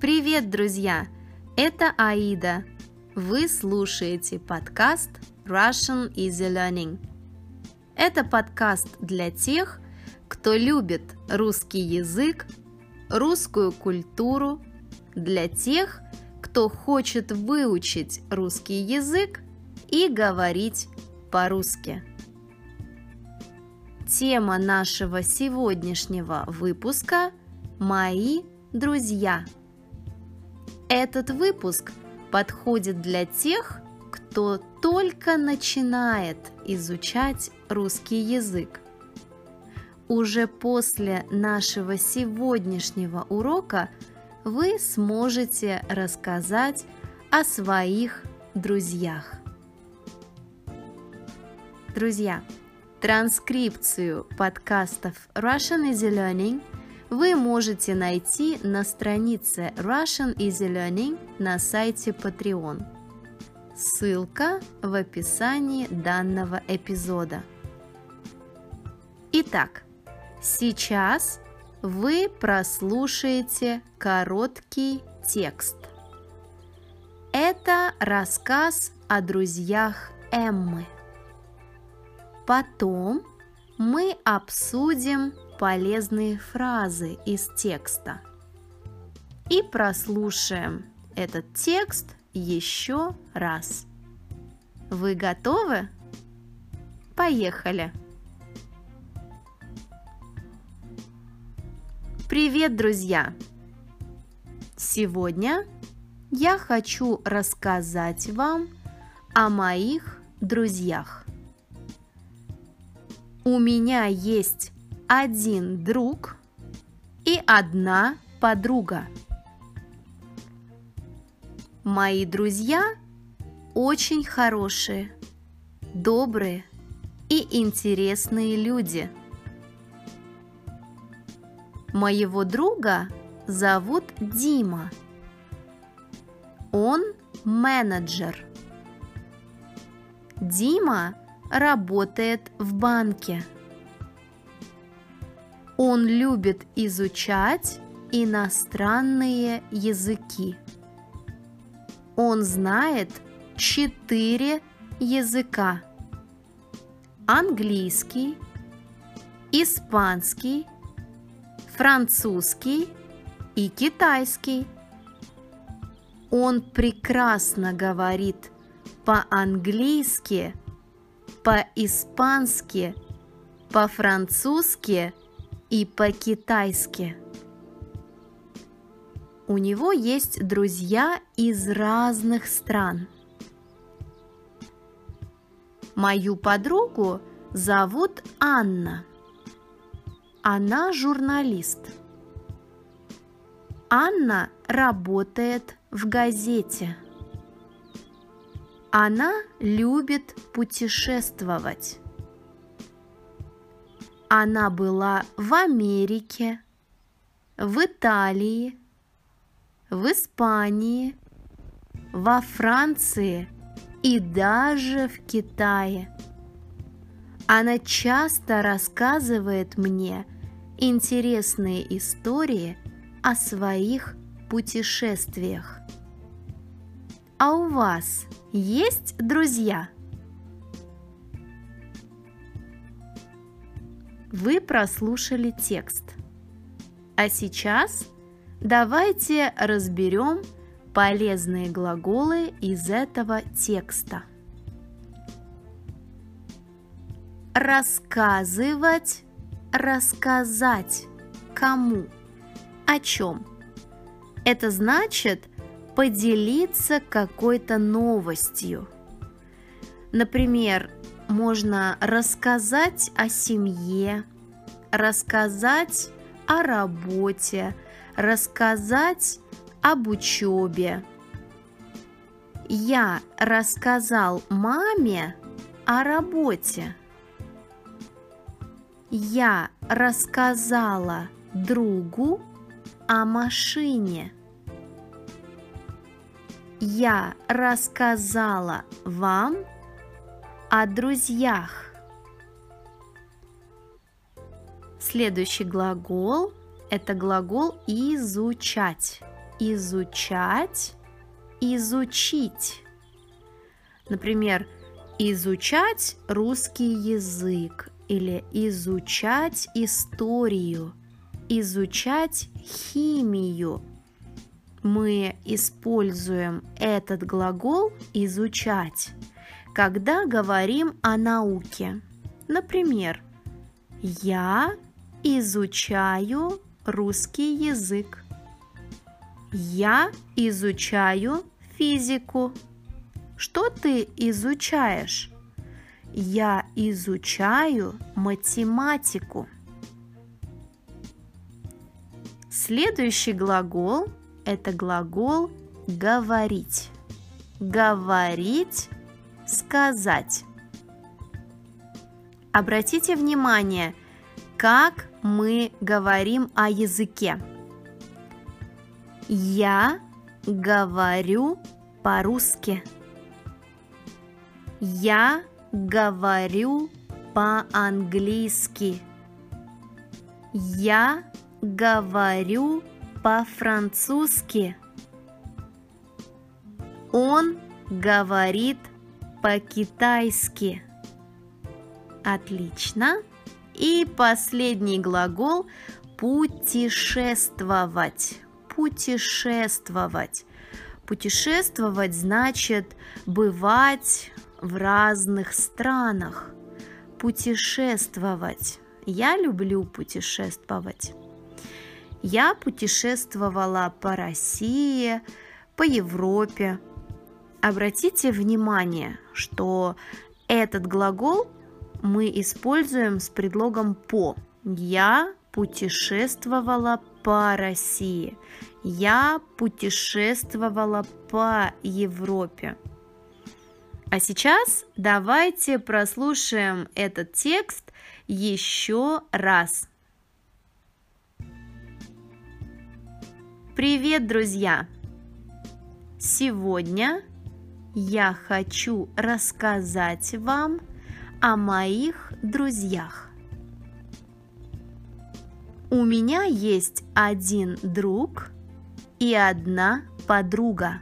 Привет, друзья! Это Аида. Вы слушаете подкаст Russian Easy Learning. Это подкаст для тех, кто любит русский язык, русскую культуру, для тех, кто хочет выучить русский язык и говорить по-русски. Тема нашего сегодняшнего выпуска – «Мои друзья». Этот выпуск подходит для тех, кто только начинает изучать русский язык. Уже после нашего сегодняшнего урока вы сможете рассказать о своих друзьях. Друзья, Транскрипцию подкастов Russian Easy Learning вы можете найти на странице Russian Easy Learning на сайте Patreon. Ссылка в описании данного эпизода. Итак, сейчас вы прослушаете короткий текст. Это рассказ о друзьях Эммы – Потом мы обсудим полезные фразы из текста и прослушаем этот текст еще раз. Вы готовы? Поехали! Привет, друзья! Сегодня я хочу рассказать вам о моих друзьях. У меня есть один друг и одна подруга. Мои друзья очень хорошие, добрые и интересные люди. Моего друга зовут Дима. Он менеджер. Дима работает в банке. Он любит изучать иностранные языки. Он знает четыре языка. Английский, испанский, французский и китайский. Он прекрасно говорит по-английски по-испански, по-французски и по-китайски. У него есть друзья из разных стран. Мою подругу зовут Анна. Она журналист. Анна работает в газете. Она любит путешествовать. Она была в Америке, в Италии, в Испании, во Франции и даже в Китае. Она часто рассказывает мне интересные истории о своих путешествиях. А у вас есть друзья? Вы прослушали текст. А сейчас давайте разберем полезные глаголы из этого текста. Рассказывать, рассказать. Кому? О чем? Это значит поделиться какой-то новостью. Например, можно рассказать о семье, рассказать о работе, рассказать об учебе. Я рассказал маме о работе. Я рассказала другу о машине я рассказала вам о друзьях. Следующий глагол – это глагол «изучать». изучать, изучить. Например, изучать русский язык или изучать историю, изучать химию. Мы используем этот глагол изучать, когда говорим о науке. Например, я изучаю русский язык. Я изучаю физику. Что ты изучаешь? Я изучаю математику. Следующий глагол – это глагол «говорить». Говорить – сказать. Обратите внимание, как мы говорим о языке. Я говорю по-русски. Я говорю по-английски. Я говорю по-французски. Он говорит по-китайски. Отлично. И последний глагол путешествовать. Путешествовать. Путешествовать значит бывать в разных странах. Путешествовать. Я люблю путешествовать. Я путешествовала по России, по Европе. Обратите внимание, что этот глагол мы используем с предлогом по. Я путешествовала по России. Я путешествовала по Европе. А сейчас давайте прослушаем этот текст еще раз. Привет, друзья! Сегодня я хочу рассказать вам о моих друзьях. У меня есть один друг и одна подруга.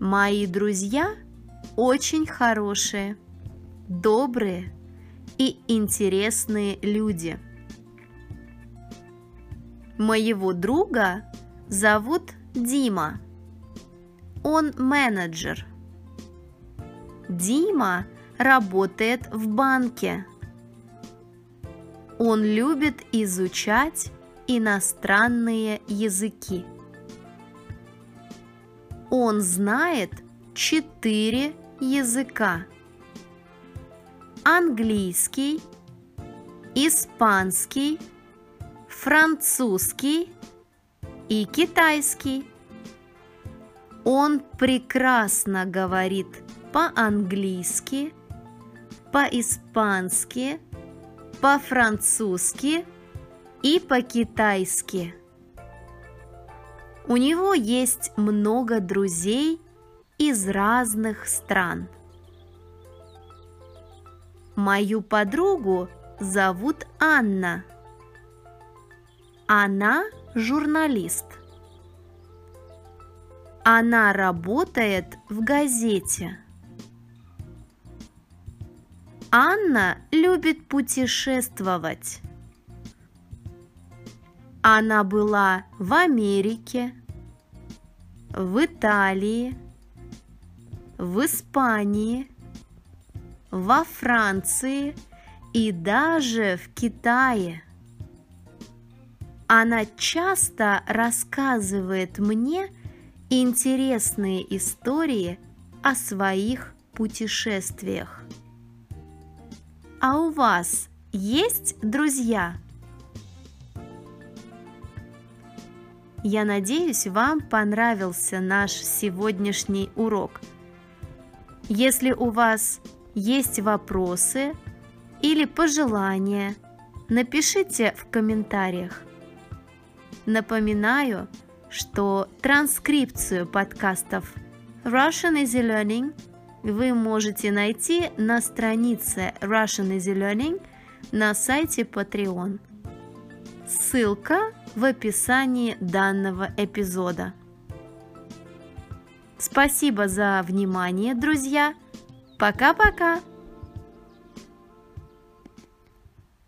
Мои друзья очень хорошие, добрые и интересные люди. Моего друга зовут Дима. Он менеджер. Дима работает в банке. Он любит изучать иностранные языки. Он знает четыре языка. Английский, испанский, французский и китайский. Он прекрасно говорит по-английски, по-испански, по-французски и по-китайски. У него есть много друзей из разных стран. Мою подругу зовут Анна. Она журналист. Она работает в газете. Анна любит путешествовать. Она была в Америке, в Италии, в Испании, во Франции и даже в Китае. Она часто рассказывает мне интересные истории о своих путешествиях. А у вас есть друзья? Я надеюсь, вам понравился наш сегодняшний урок. Если у вас есть вопросы или пожелания, напишите в комментариях. Напоминаю, что транскрипцию подкастов Russian Easy Learning вы можете найти на странице Russian Easy Learning на сайте Patreon. Ссылка в описании данного эпизода. Спасибо за внимание, друзья. Пока-пока!